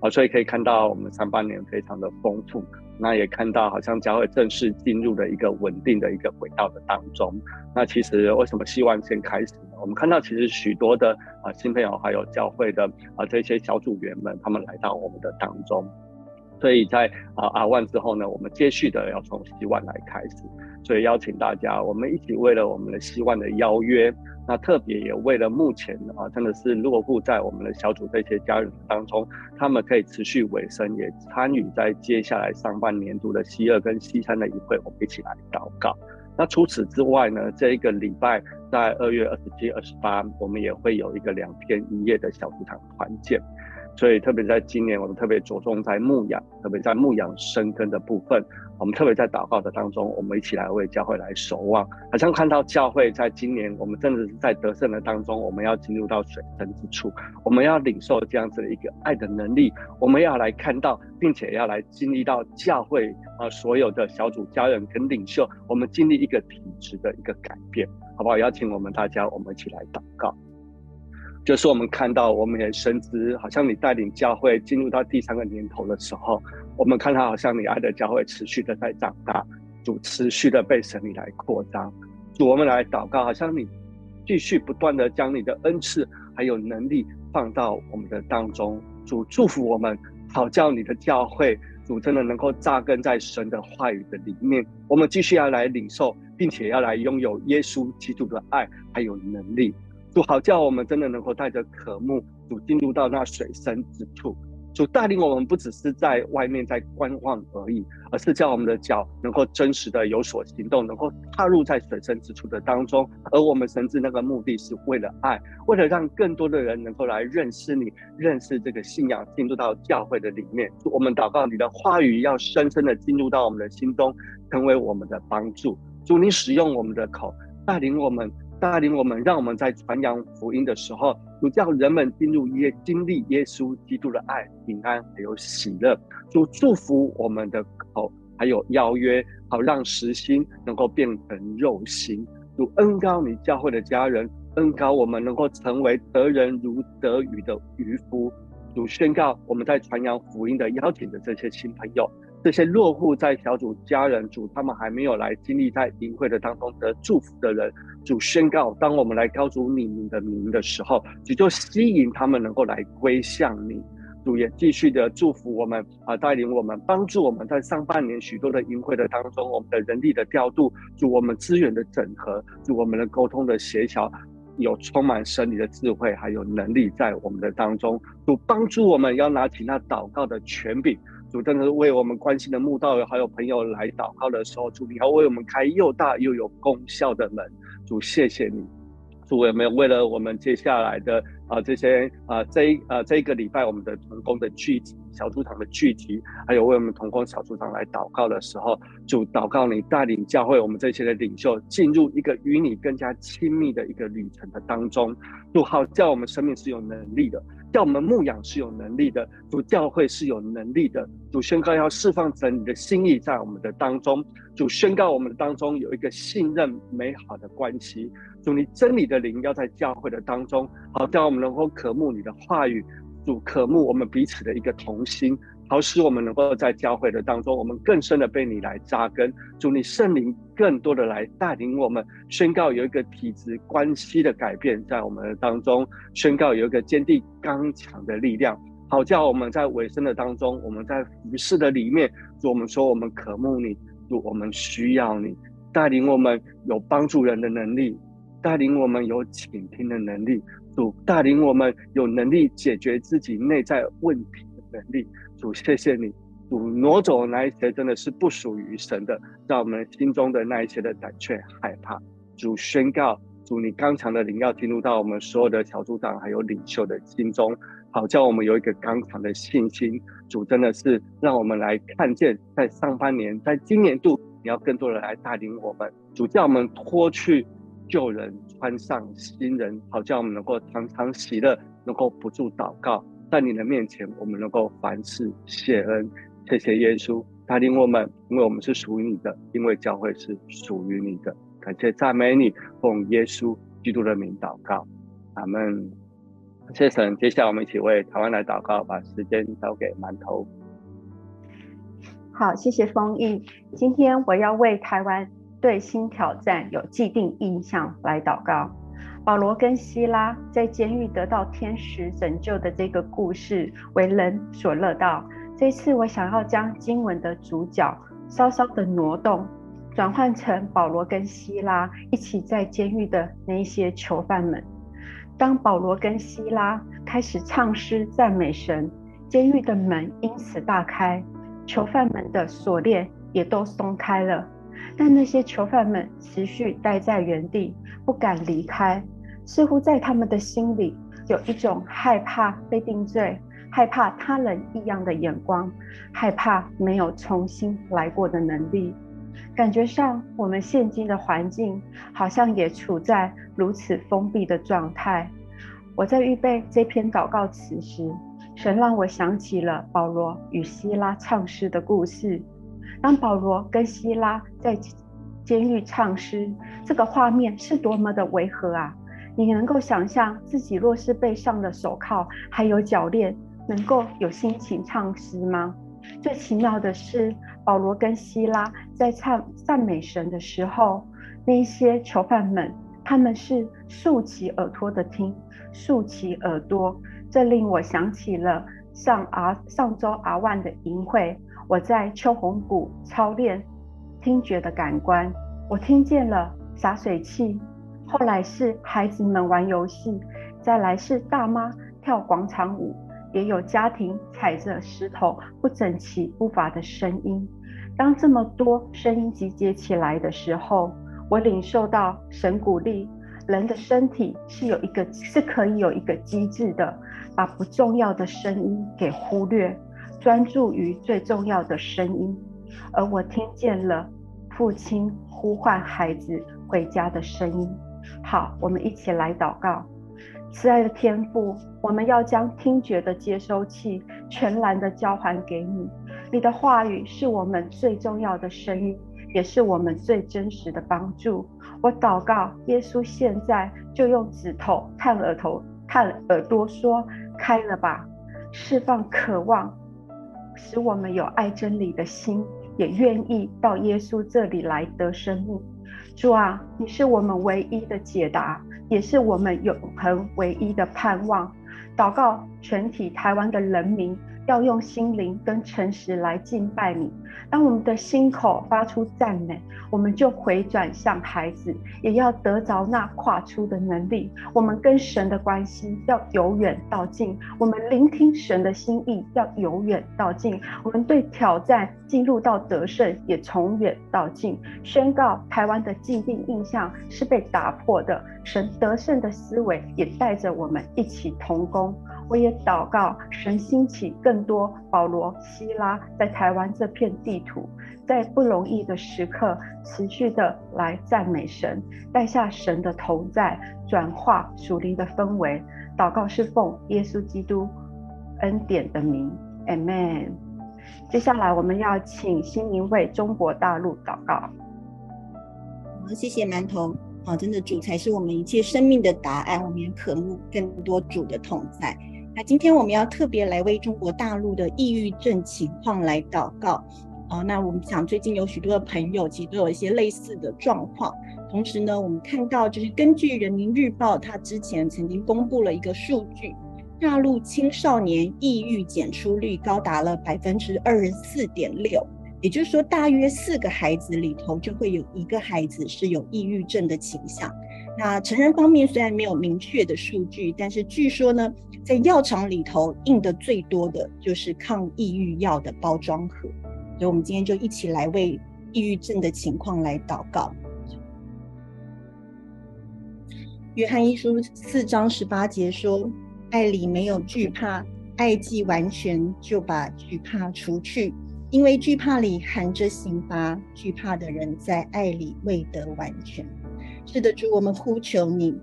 啊，所以可以看到我们上半年非常的丰富。那也看到好像教会正式进入了一个稳定的一个轨道的当中。那其实为什么希望先开始呢？我们看到其实许多的啊新朋友还有教会的啊这些小组员们，他们来到我们的当中。所以在啊阿万之后呢，我们接续的要从希望来开始。所以邀请大家，我们一起为了我们的希望的邀约。那特别也为了目前啊，真的是落户在我们的小组这些家人当中，他们可以持续委身，也参与在接下来上半年度的西二跟西三的营会，我们一起来祷告。那除此之外呢，这一个礼拜在二月二十七、二十八，我们也会有一个两天一夜的小组长团建。所以特别在今年，我们特别着重在牧养，特别在牧养生根的部分。我们特别在祷告的当中，我们一起来为教会来守望，好像看到教会在今年，我们真的是在得胜的当中，我们要进入到水深之处，我们要领受这样子的一个爱的能力，我们要来看到，并且要来经历到教会啊所有的小组家人跟领袖，我们经历一个体质的一个改变，好不好？邀请我们大家，我们一起来祷告。就是我们看到，我们也深知，好像你带领教会进入到第三个年头的时候，我们看到好像你爱的教会持续的在长大，主持续的被神你来扩张，主我们来祷告，好像你继续不断的将你的恩赐还有能力放到我们的当中，主祝福我们，好叫你的教会，主真的能够扎根在神的话语的里面，我们继续要来领受，并且要来拥有耶稣基督的爱还有能力。主好叫我们真的能够带着渴慕，主进入到那水深之处。主带领我们不只是在外面在观望而已，而是叫我们的脚能够真实的有所行动，能够踏入在水深之处的当中。而我们神志那个目的是为了爱，为了让更多的人能够来认识你，认识这个信仰，进入到教会的里面。我们祷告你的话语要深深的进入到我们的心中，成为我们的帮助。主，你使用我们的口，带领我们。带领我们，让我们在传扬福音的时候，主叫人们进入耶经历耶稣基督的爱、平安还有喜乐。主祝福我们的口，还有邀约，好让实心能够变成肉心。主恩高你教会的家人，恩高我们能够成为得人如得鱼的渔夫。主宣告我们在传扬福音的邀请的这些新朋友。这些落户在小组家人主，他们还没有来经历在营会的当中得祝福的人，主宣告：当我们来高举你们的名的时候，主就吸引他们能够来归向你。主也继续的祝福我们啊，带领我们，帮助我们在上半年许多的营会的当中，我们的人力的调度，主我们资源的整合，主我们的沟通的协调，有充满神理的智慧还有能力在我们的当中，主帮助我们要拿起那祷告的权柄。主真的是为我们关心的慕道友还有朋友来祷告的时候，主你要为我们开又大又有功效的门。主谢谢你，主有没有为了我们接下来的啊、这些啊、这一啊、呃、这一个礼拜我们的同工的聚集小组长的聚集，还有为我们同工小组长来祷告的时候，主祷告你带领教会我们这些的领袖进入一个与你更加亲密的一个旅程的当中，主好叫我们生命是有能力的。叫我们牧养是有能力的，主教会是有能力的，主宣告要释放成你的心意在我们的当中，主宣告我们的当中有一个信任美好的关系，主你真理的灵要在教会的当中，好叫我们能够渴慕你的话语，主渴慕我们彼此的一个同心。好使我们能够在教会的当中，我们更深的被你来扎根。主你圣灵更多的来带领我们，宣告有一个体质关系的改变在我们的当中，宣告有一个坚定刚强的力量。好叫我们在尾声的当中，我们在服事的里面，主我们说我们渴慕你，主我们需要你带领我们有帮助人的能力，带领我们有倾听的能力，主带领我们有能力解决自己内在问题的能力。主，谢谢你，主挪走那一些真的是不属于神的，让我们心中的那一些的胆怯害怕。主宣告，主你刚强的灵要进入到我们所有的小组长还有领袖的心中，好叫我们有一个刚强的信心。主真的是让我们来看见，在上半年，在今年度，你要更多的来带领我们。主叫我们脱去旧人，穿上新人，好叫我们能够常常喜乐，能够不住祷告。在你的面前，我们能够凡事谢恩，谢谢耶稣带领我们，因为我们是属于你的，因为教会是属于你的。感谢赞美你，奉耶稣基督的名祷告，阿门。谢神，接下来我们一起为台湾来祷告，把时间交给馒头。好，谢谢封印。今天我要为台湾对新挑战有既定印象来祷告。保罗跟希拉在监狱得到天使拯救的这个故事为人所乐道。这次我想要将经文的主角稍稍的挪动，转换成保罗跟希拉一起在监狱的那一些囚犯们。当保罗跟希拉开始唱诗赞美神，监狱的门因此大开，囚犯们的锁链也都松开了。但那些囚犯们持续待在原地，不敢离开。似乎在他们的心里有一种害怕被定罪，害怕他人异样的眼光，害怕没有重新来过的能力。感觉上，我们现今的环境好像也处在如此封闭的状态。我在预备这篇祷告词时，神让我想起了保罗与希拉唱诗的故事。当保罗跟希拉在监狱唱诗，这个画面是多么的违和啊！你能够想象自己若是被上了手铐，还有脚链，能够有心情唱诗吗？最奇妙的是，保罗跟希拉在唱赞美神的时候，那些囚犯们，他们是竖起耳朵的听，竖起耳朵。这令我想起了上啊上周阿万的营会，我在秋红谷操练听觉的感官，我听见了洒水器。后来是孩子们玩游戏，再来是大妈跳广场舞，也有家庭踩着石头不整齐步伐的声音。当这么多声音集结起来的时候，我领受到神鼓励人的身体是有一个是可以有一个机制的，把不重要的声音给忽略，专注于最重要的声音。而我听见了父亲呼唤孩子回家的声音。好，我们一起来祷告。慈爱的天父，我们要将听觉的接收器全然的交还给你。你的话语是我们最重要的声音，也是我们最真实的帮助。我祷告，耶稣现在就用指头探耳头、探耳朵，说：“开了吧！”释放渴望，使我们有爱真理的心，也愿意到耶稣这里来得生命。主啊，你是我们唯一的解答，也是我们永恒唯一的盼望。祷告全体台湾的人民。要用心灵跟诚实来敬拜你。当我们的心口发出赞美，我们就回转向孩子，也要得着那跨出的能力。我们跟神的关系要由远到近，我们聆听神的心意要由远到近。我们对挑战进入到得胜也从远到近。宣告台湾的既定印象是被打破的，神得胜的思维也带着我们一起同工。我也祷告，神兴起更多保罗、希拉，在台湾这片地图，在不容易的时刻，持续的来赞美神，带下神的同在，转化属灵的氛围。祷告是奉耶稣基督恩典的名，Amen。接下来我们要请心灵为中国大陆祷告。好，谢谢馒头。好，真的主才是我们一切生命的答案，我们也渴慕更多主的同在。那今天我们要特别来为中国大陆的抑郁症情况来祷告。好，那我们想最近有许多的朋友其实都有一些类似的状况。同时呢，我们看到就是根据人民日报，它之前曾经公布了一个数据，大陆青少年抑郁检出率高达了百分之二十四点六，也就是说，大约四个孩子里头就会有一个孩子是有抑郁症的倾向。那成人方面虽然没有明确的数据，但是据说呢。在药厂里头印的最多的就是抗抑郁药的包装盒，所以我们今天就一起来为抑郁症的情况来祷告。约翰一书四章十八节说：“爱里没有惧怕，爱既完全，就把惧怕除去，因为惧怕里含着刑罚，惧怕的人在爱里未得完全。”是的，主，我们呼求你，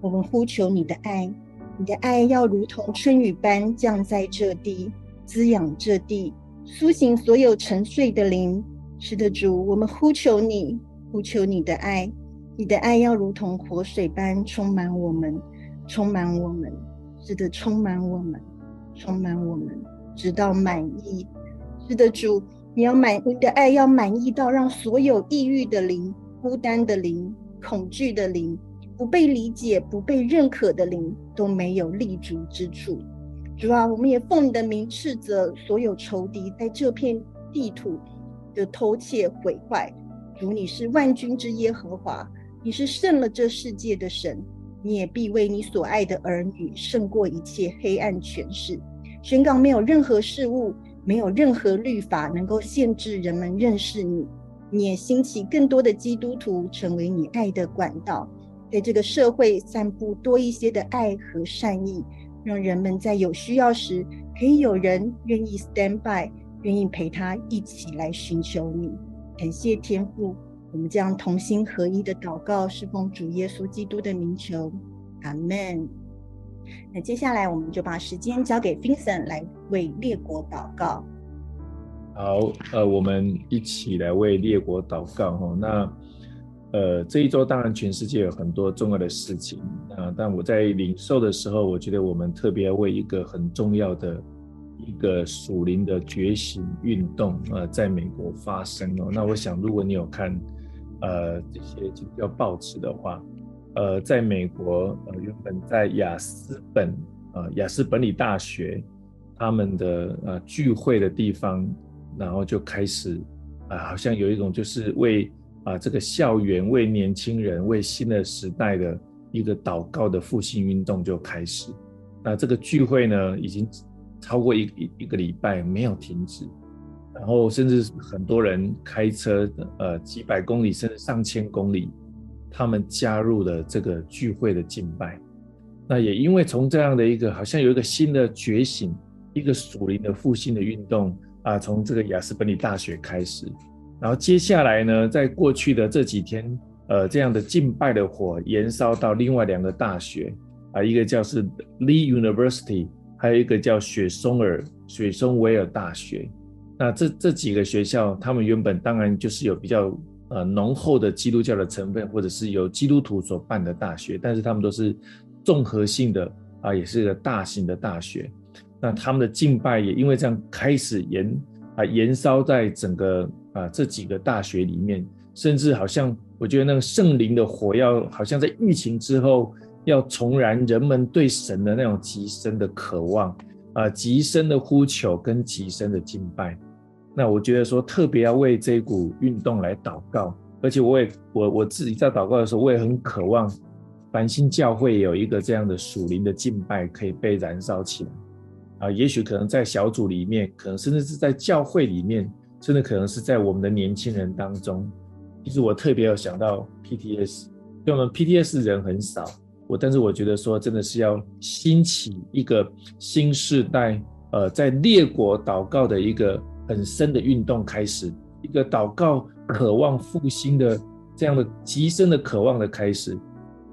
我们呼求你的爱。你的爱要如同春雨般降在这地，滋养这地，苏醒所有沉睡的灵。是的，主，我们呼求你，呼求你的爱。你的爱要如同活水般充满我们，充满我们。是的，充满我们，充满我们，直到满意。是的，主，你要满，你的爱要满意到让所有抑郁的灵、孤单的灵、恐惧的灵。不被理解、不被认可的灵都没有立足之处。主啊，我们也奉你的名斥责所有仇敌在这片地土的偷窃毁坏。主，你是万军之耶和华，你是胜了这世界的神，你也必为你所爱的儿女胜过一切黑暗权势。宣告没有任何事物，没有任何律法能够限制人们认识你。你也兴起更多的基督徒成为你爱的管道。在这个社会散布多一些的爱和善意，让人们在有需要时可以有人愿意 stand by，愿意陪他一起来寻求你。感谢天父，我们将同心合一的祷告，是奉主耶稣基督的名求，阿门。那接下来我们就把时间交给 Vincent 来为列国祷告。好，呃，我们一起来为列国祷告哦。那。呃，这一周当然全世界有很多重要的事情啊，但我在领受的时候，我觉得我们特别为一个很重要的一个属灵的觉醒运动啊，在美国发生哦。那我想，如果你有看呃这些基督教报纸的话，呃，在美国呃原本在亚斯本呃亚斯本里大学他们的呃聚会的地方，然后就开始啊、好像有一种就是为啊，这个校园为年轻人、为新的时代的一个祷告的复兴运动就开始。那这个聚会呢，已经超过一一一个礼拜没有停止，然后甚至很多人开车呃几百公里甚至上千公里，他们加入了这个聚会的敬拜。那也因为从这样的一个好像有一个新的觉醒，一个属灵的复兴的运动啊，从这个亚斯本理大学开始，然后接下来呢，在过去的这几天，呃，这样的敬拜的火延烧到另外两个大学啊，一个叫是 Lee University，还有一个叫雪松尔雪松维尔大学。那这这几个学校，他们原本当然就是有比较呃浓厚的基督教的成分，或者是由基督徒所办的大学，但是他们都是。综合性的啊，也是一个大型的大学。那他们的敬拜也因为这样开始延啊延烧在整个啊这几个大学里面，甚至好像我觉得那个圣灵的火要好像在疫情之后要重燃人们对神的那种极深的渴望啊，极深的呼求跟极深的敬拜。那我觉得说特别要为这一股运动来祷告，而且我也我我自己在祷告的时候，我也很渴望。繁星教会有一个这样的属灵的敬拜可以被燃烧起来啊，也许可能在小组里面，可能甚至是在教会里面，甚至可能是在我们的年轻人当中。其实我特别有想到 PTS，因为我们 PTS 人很少，我但是我觉得说真的是要兴起一个新时代，呃，在列国祷告的一个很深的运动开始，一个祷告渴望复兴的这样的极深的渴望的开始。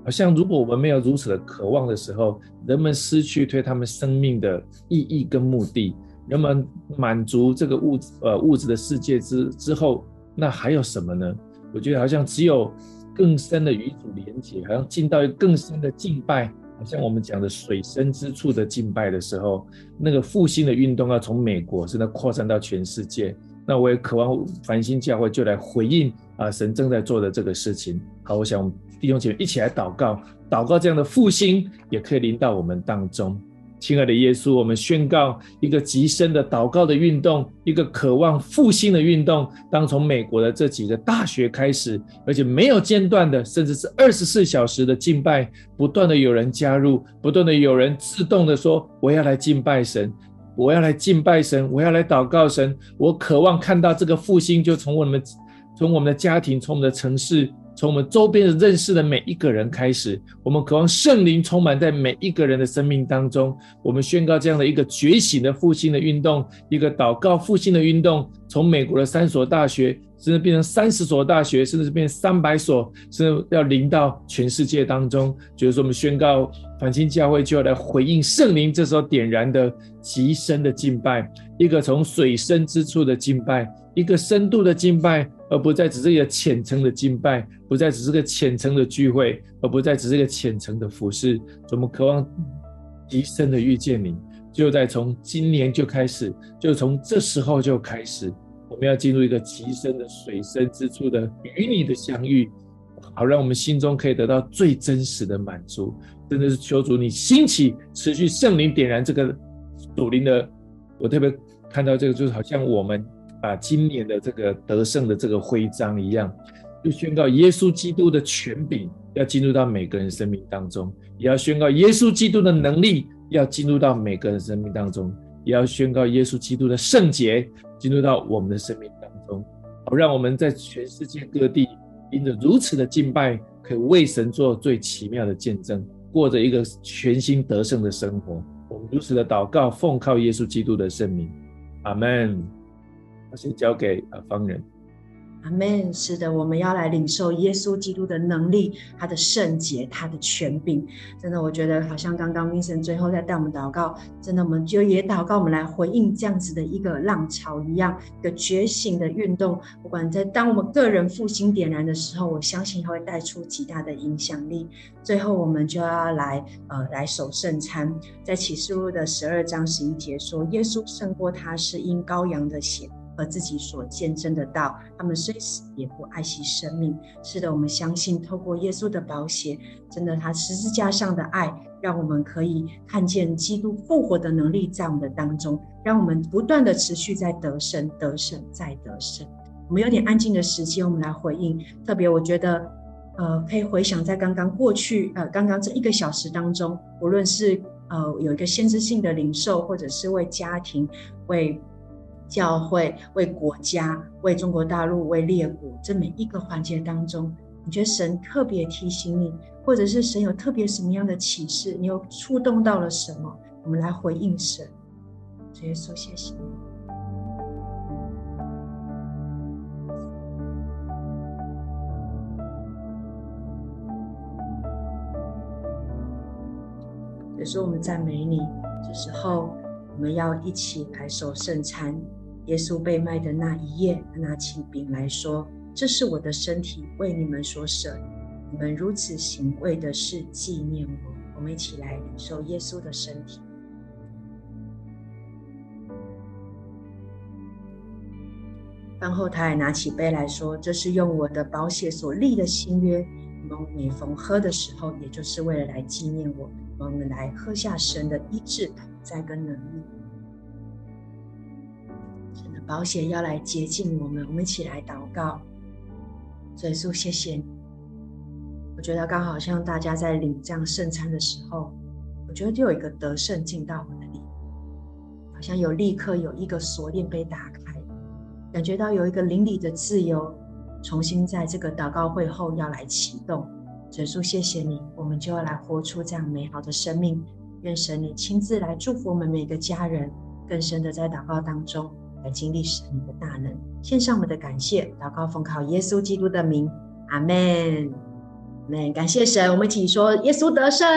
好像如果我们没有如此的渴望的时候，人们失去对他们生命的意义跟目的，人们满足这个物质呃物质的世界之之后，那还有什么呢？我觉得好像只有更深的与主连接，好像进到一个更深的敬拜，好像我们讲的水深之处的敬拜的时候，那个复兴的运动要从美国真的扩散到全世界。那我也渴望繁星教会就来回应啊，神正在做的这个事情。好，我想。弟兄姐妹，一起来祷告，祷告这样的复兴也可以临到我们当中。亲爱的耶稣，我们宣告一个极深的祷告的运动，一个渴望复兴的运动。当从美国的这几个大学开始，而且没有间断的，甚至是二十四小时的敬拜，不断的有人加入，不断的有人自动的说：“我要来敬拜神，我要来敬拜神，我要来祷告神。”我渴望看到这个复兴，就从我们从我们的家庭，从我们的城市。从我们周边的认识的每一个人开始，我们渴望圣灵充满在每一个人的生命当中。我们宣告这样的一个觉醒的复兴的运动，一个祷告复兴的运动，从美国的三所大学，甚至变成三十所大学，甚至变成三百所，甚至要临到全世界当中。就是说，我们宣告反清教会就要来回应圣灵这时候点燃的极深的敬拜，一个从水深之处的敬拜，一个深度的敬拜。而不再只是一个浅层的敬拜，不再只是个浅层的聚会，而不再只是一个浅层的服侍。我们渴望极深的遇见你，就在从今年就开始，就从这时候就开始，我们要进入一个极深的水深之处的与你的相遇，好让我们心中可以得到最真实的满足。真的是求主你兴起，持续圣灵点燃这个属灵的。我特别看到这个，就是好像我们。把今年的这个得胜的这个徽章一样，就宣告耶稣基督的权柄要进入到每个人生命当中，也要宣告耶稣基督的能力要进入到每个人生命当中，也要宣告耶稣基督的圣洁进入到我们的生命当中，好让我们在全世界各地因着如此的敬拜，可以为神做最奇妙的见证，过着一个全新得胜的生活。我们如此的祷告，奉靠耶稣基督的圣名，阿门。先交给啊方人。阿门。是的，我们要来领受耶稣基督的能力，他的圣洁，他的权柄。真的，我觉得好像刚刚 Vincent 最后在带我们祷告，真的，我们就也祷告，我们来回应这样子的一个浪潮一样，一个觉醒的运动。不管在当我们个人复兴点燃的时候，我相信它会带出极大的影响力。最后，我们就要来呃来守圣餐，在启示录的十二章十一节说，耶稣胜过他是因羔羊的血。和自己所见证的道，他们虽死也不爱惜生命。是的，我们相信透过耶稣的宝血，真的他十字架上的爱，让我们可以看见基督复活的能力在我们的当中，让我们不断的持续在得胜、得胜、再得胜。我们有点安静的时间，我们来回应。特别我觉得。呃，可以回想在刚刚过去，呃，刚刚这一个小时当中，无论是呃有一个先知性的领受，或者是为家庭、为教会、为国家、为中国大陆、为列国，这每一个环节当中，你觉得神特别提醒你，或者是神有特别什么样的启示，你又触动到了什么？我们来回应神。耶稣，谢谢你。也是我们赞美你。这时候，我们要一起来守圣餐。耶稣被卖的那一夜，他拿起饼来说：“这是我的身体，为你们所舍。你们如此行，为的是纪念我。”我们一起来领受耶稣的身体。饭后，他还拿起杯来说：“这是用我的宝血所立的新约。你们每逢喝的时候，也就是为了来纪念我。我们来喝下神的医治、同在跟能力。神的宝血要来洁净我们。我们一起来祷告。耶稣，谢谢你。我觉得刚好像大家在领这样圣餐的时候，我觉得就有一个得胜进到我的里，好像有立刻有一个锁链被打开。”感觉到有一个灵里的自由，重新在这个祷告会后要来启动。耶稣，谢谢你，我们就要来活出这样美好的生命。愿神你亲自来祝福我们每个家人，更深的在祷告当中来经历神你的大能。献上我们的感谢，祷告奉靠耶稣基督的名，阿门，阿门。感谢神，我们一起说耶稣得胜，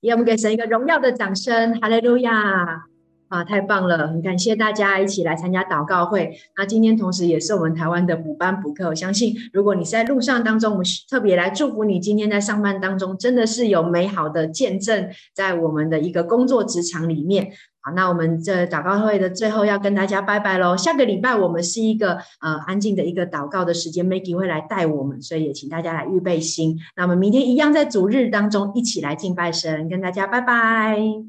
也我们给神一个荣耀的掌声，哈利路亚。啊，太棒了！很感谢大家一起来参加祷告会。那今天同时也是我们台湾的补班补课，我相信如果你是在路上当中，我们特别来祝福你。今天在上班当中，真的是有美好的见证在我们的一个工作职场里面。那我们这祷告会的最后要跟大家拜拜喽。下个礼拜我们是一个呃安静的一个祷告的时间，Maggie 会来带我们，所以也请大家来预备心。那我们明天一样在主日当中一起来敬拜神，跟大家拜拜。